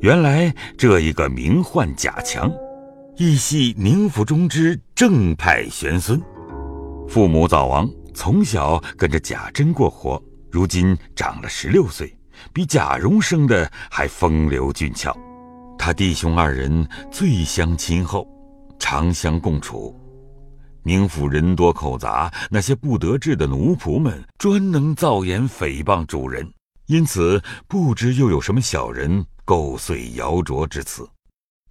原来这一个名唤贾强，亦系宁府中之正派玄孙。父母早亡，从小跟着贾珍过活，如今长了十六岁，比贾蓉生的还风流俊俏。他弟兄二人最相亲厚，常相共处。宁府人多口杂，那些不得志的奴仆们专能造言诽谤主人，因此不知又有什么小人。构碎谣诼之词，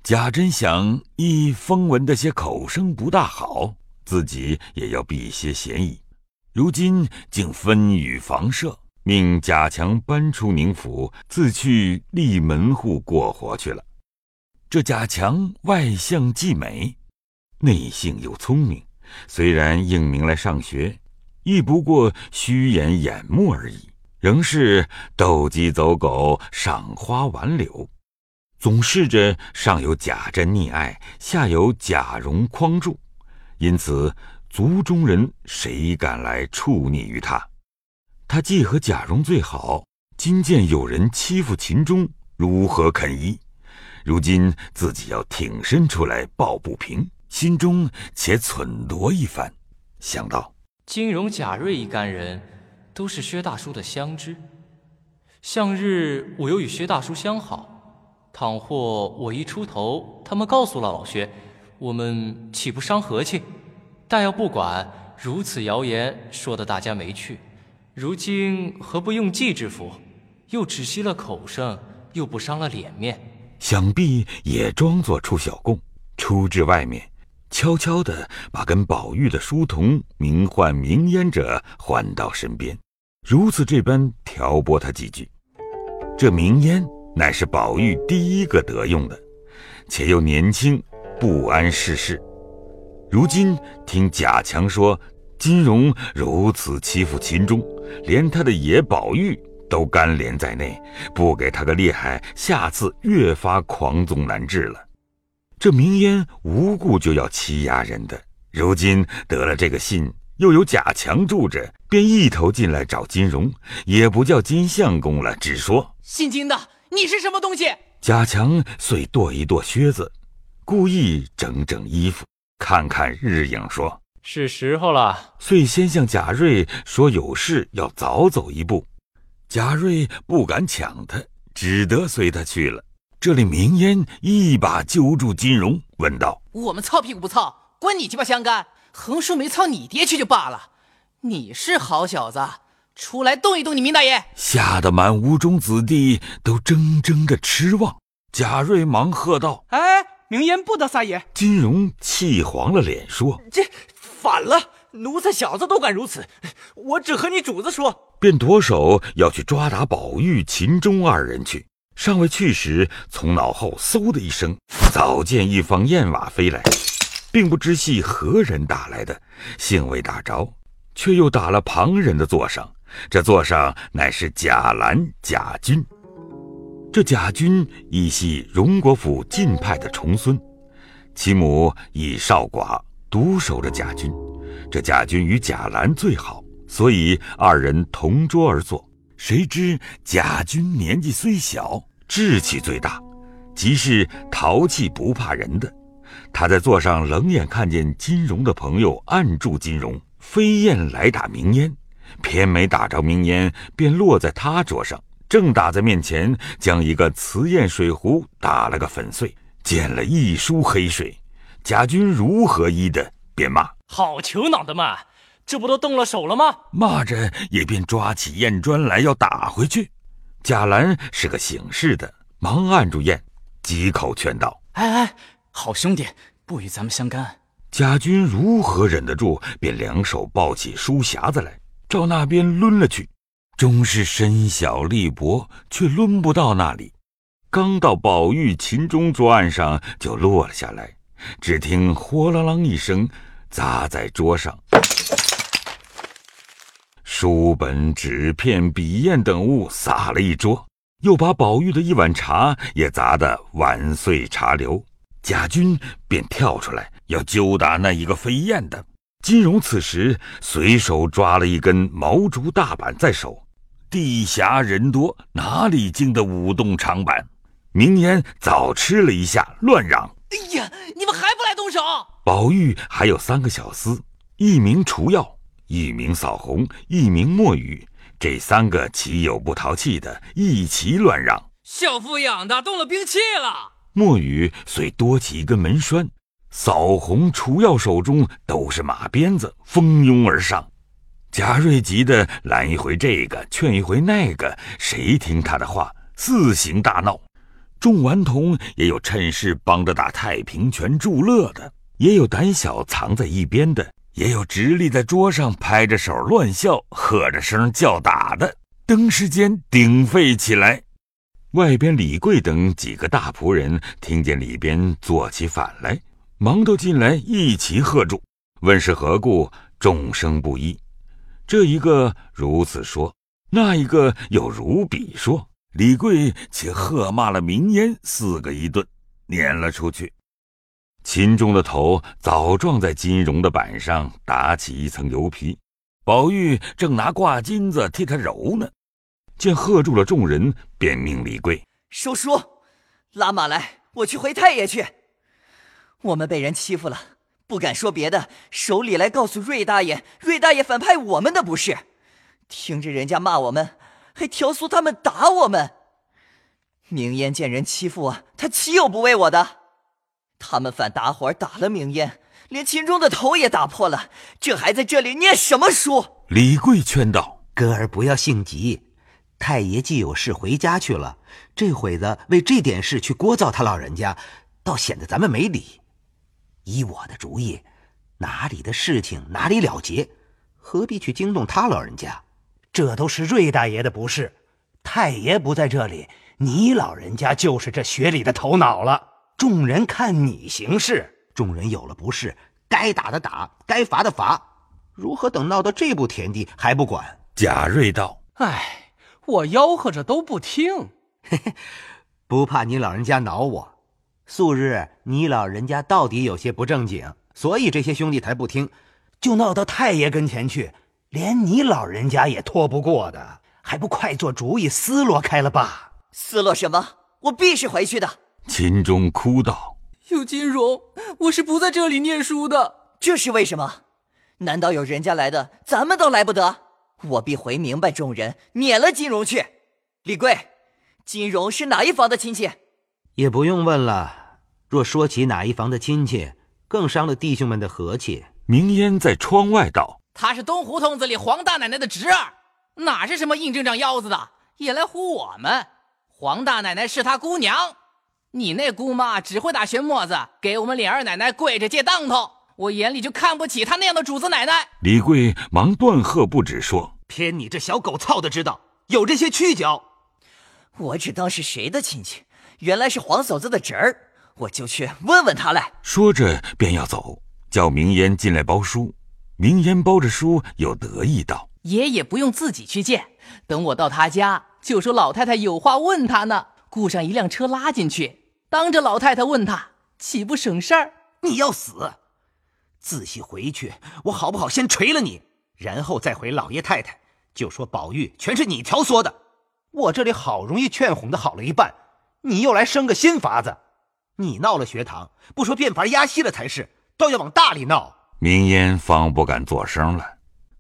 贾珍想一风闻的些口声不大好，自己也要避些嫌疑。如今竟分与房舍，命贾强搬出宁府，自去立门户过活去了。这贾强外向既美，内性又聪明，虽然应名来上学，亦不过虚掩眼目而已。仍是斗鸡走狗，赏花玩柳，总试着上有贾珍溺爱，下有贾蓉匡助，因此族中人谁敢来触逆于他？他既和贾蓉最好，今见有人欺负秦钟，如何肯依？如今自己要挺身出来抱不平，心中且忖度一番，想到金荣、贾瑞一干人。都是薛大叔的相知，向日我又与薛大叔相好，倘或我一出头，他们告诉了老薛，我们岂不伤和气？但要不管，如此谣言说的大家没趣，如今何不用计之福？又只息了口声，又不伤了脸面，想必也装作出小供，出至外面。悄悄地把跟宝玉的书童名唤明烟者唤到身边。如此这般挑拨他几句，这明烟乃是宝玉第一个得用的，且又年轻，不谙世事。如今听贾强说金荣如此欺负秦钟，连他的爷宝玉都干连在内，不给他个厉害，下次越发狂纵难治了。这明烟无故就要欺压人的，如今得了这个信。又有贾强住着，便一头进来找金荣，也不叫金相公了，只说姓金的，你是什么东西？贾强遂跺一跺靴子，故意整整衣服，看看日影，说是时候了。遂先向贾瑞说有事要早走一步，贾瑞不敢抢他，只得随他去了。这里明烟一把揪住金荣，问道：“我们操屁股不操，关你鸡巴相干？”横竖没操你爹去就罢了，你是好小子，出来动一动你明大爷！吓得满屋中子弟都怔怔的痴望。贾瑞忙喝道：“哎，明言不得撒野！”金荣气黄了脸说：“这反了，奴才小子都敢如此，我只和你主子说。”便夺手要去抓打宝玉、秦钟二人去。尚未去时，从脑后嗖的一声，早见一方燕瓦飞来。并不知系何人打来的，幸未打着，却又打了旁人的座上。这座上乃是贾兰、贾军。这贾军亦系荣国府晋派的重孙，其母已少寡，独守着贾军。这贾军与贾兰最好，所以二人同桌而坐。谁知贾军年纪虽小，志气最大，即是淘气不怕人的。他在座上冷眼看见金荣的朋友按住金荣，飞燕来打明烟，偏没打着明烟，便落在他桌上，正打在面前，将一个瓷砚水壶打了个粉碎，溅了一书黑水。贾军如何依的，便骂：“好球脑的嘛，这不都动了手了吗？”骂着也便抓起砚砖来要打回去。贾兰是个醒事的，忙按住砚，几口劝道：“哎哎。”好兄弟，不与咱们相干。贾军如何忍得住？便两手抱起书匣子来，照那边抡了去。终是身小力薄，却抡不到那里。刚到宝玉、秦钟桌案上，就落了下来。只听豁啷啷一声，砸在桌上，书本、纸片、笔砚等物洒了一桌，又把宝玉的一碗茶也砸得碗碎茶流。贾军便跳出来要揪打那一个飞燕的，金荣此时随手抓了一根毛竹大板在手，地狭人多，哪里经得舞动长板？明烟早吃了一下，乱嚷：“哎呀，你们还不来动手！”宝玉还有三个小厮，一名除药，一名扫红，一名墨雨。这三个岂有不淘气的，一齐乱嚷：“小富养的动了兵器了！”墨雨遂多起一根门栓，扫红、除药手中都是马鞭子，蜂拥而上。贾瑞急得拦一回这个，劝一回那个，谁听他的话？四行大闹。众顽童也有趁势帮着打太平拳助乐的，也有胆小藏在一边的，也有直立在桌上拍着手乱笑、喝着声叫打的，登时间鼎沸起来。外边李贵等几个大仆人听见里边做起反来，忙都进来一齐喝住，问是何故，众声不一。这一个如此说，那一个又如彼说。李贵且喝骂了明烟四个一顿，撵了出去。秦钟的头早撞在金荣的板上，打起一层油皮。宝玉正拿挂金子替他揉呢，见喝住了众人，便命李贵收书，拉马来，我去回太爷去。我们被人欺负了。不敢说别的，手里来告诉瑞大爷，瑞大爷反派我们的不是。听着人家骂我们，还调唆他们打我们。明烟见人欺负我，他岂有不为我的？他们反打伙打了明烟，连秦钟的头也打破了，这还在这里念什么书？李贵劝道：“哥儿不要性急，太爷既有事回家去了，这会子为这点事去聒噪他老人家，倒显得咱们没理。”依我的主意，哪里的事情哪里了结，何必去惊动他老人家？这都是瑞大爷的不是，太爷不在这里，你老人家就是这学里的头脑了。众人看你行事，众人有了不是，该打的打，该罚的罚，如何等闹到这步田地还不管？贾瑞道：“哎，我吆喝着都不听，不怕你老人家恼我。”素日你老人家到底有些不正经，所以这些兄弟才不听，就闹到太爷跟前去，连你老人家也拖不过的，还不快做主意，思罗开了吧？思罗什么？我必是回去的。秦钟哭道：“有金荣，我是不在这里念书的。这是为什么？难道有人家来的，咱们都来不得？我必回明白众人，撵了金荣去。李贵，金荣是哪一房的亲戚？”也不用问了。若说起哪一房的亲戚，更伤了弟兄们的和气。明烟在窗外道：“他是东胡同子里黄大奶奶的侄儿，哪是什么印证长腰子的，也来唬我们。黄大奶奶是他姑娘，你那姑妈只会打旋磨子，给我们李二奶奶跪着借当头。我眼里就看不起他那样的主子奶奶。”李贵忙断喝不止，说：“偏你这小狗操的知道有这些屈脚，我只当是谁的亲戚。”原来是黄嫂子的侄儿，我就去问问他来。说着便要走，叫明烟进来包书。明烟包着书，又得意道：“爷爷不用自己去见，等我到他家，就说老太太有话问他呢。雇上一辆车拉进去，当着老太太问他，岂不省事儿？你要死！仔细回去，我好不好先锤了你，然后再回老爷太太，就说宝玉全是你挑唆的。我这里好容易劝哄的好了一半。”你又来生个新法子，你闹了学堂，不说变法压息了才是，倒要往大里闹。明烟方不敢作声了。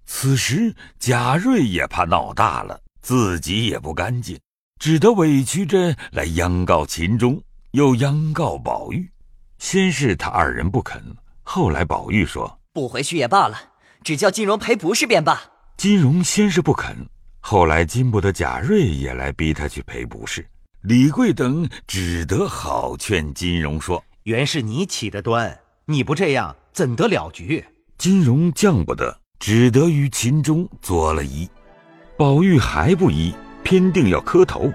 此时贾瑞也怕闹大了，自己也不干净，只得委屈着来央告秦钟，又央告宝玉。先是他二人不肯，后来宝玉说不回去也罢了，只叫金荣赔不是便罢。金荣先是不肯，后来禁不得贾瑞也来逼他去赔不是。李贵等只得好劝金荣说：“原是你起的端，你不这样怎得了局？”金荣犟不得，只得于秦钟作了揖。宝玉还不依，偏定要磕头。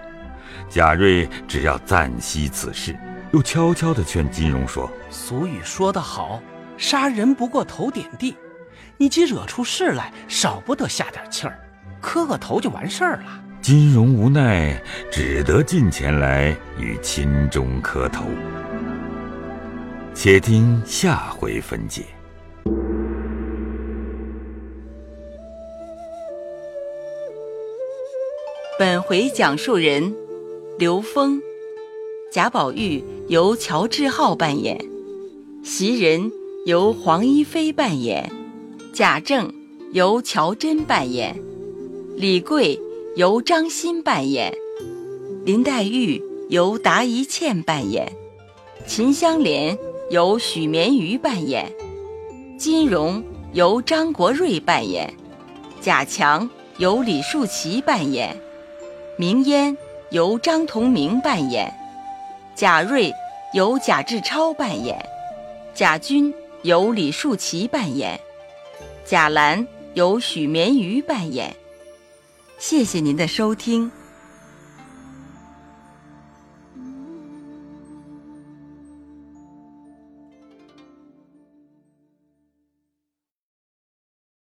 贾瑞只要暂息此事，又悄悄地劝金荣说：“俗语说得好，杀人不过头点地。你既惹出事来，少不得下点气儿，磕个头就完事儿了。”金荣无奈，只得近前来与秦钟磕头。且听下回分解。本回讲述人：刘峰，贾宝玉由乔志浩扮演，袭人由黄一飞扮演，贾政由乔真扮演，李贵由张欣扮演，林黛玉由达一茜扮演，秦香莲由许绵瑜扮演，金荣由张国瑞扮演，贾强由李树奇扮演，明烟由张同明扮演。贾瑞由贾志超扮演，贾军由李树奇扮演，贾兰由许绵瑜扮演。谢谢您的收听。